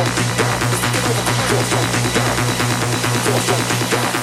Don't be down. Don't be down. Don't be down.